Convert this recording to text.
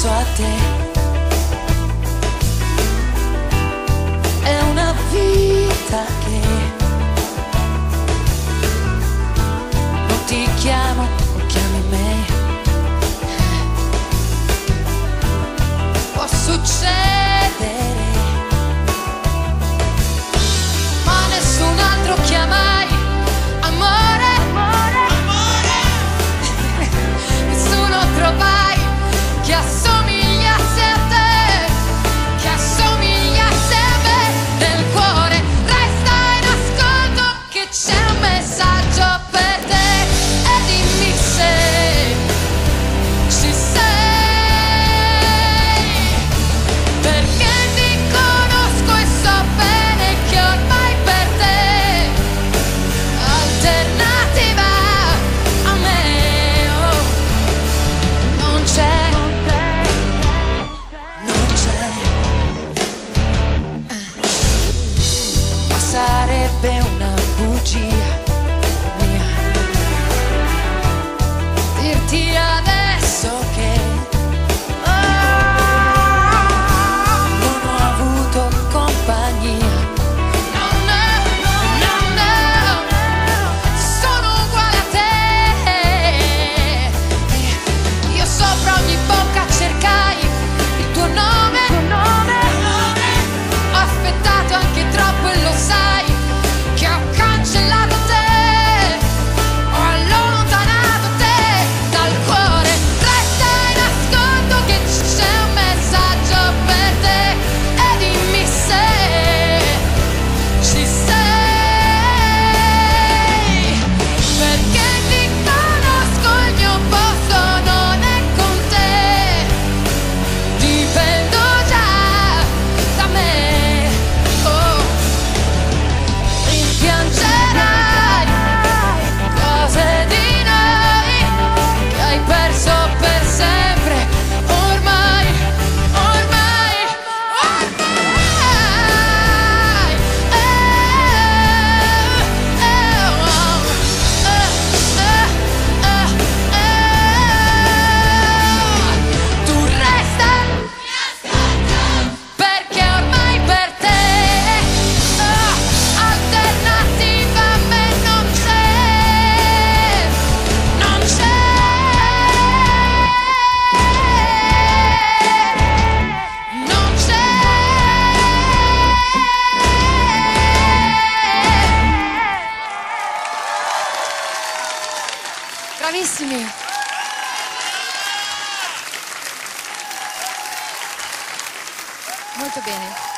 só até. Bravissimi. Molto bene.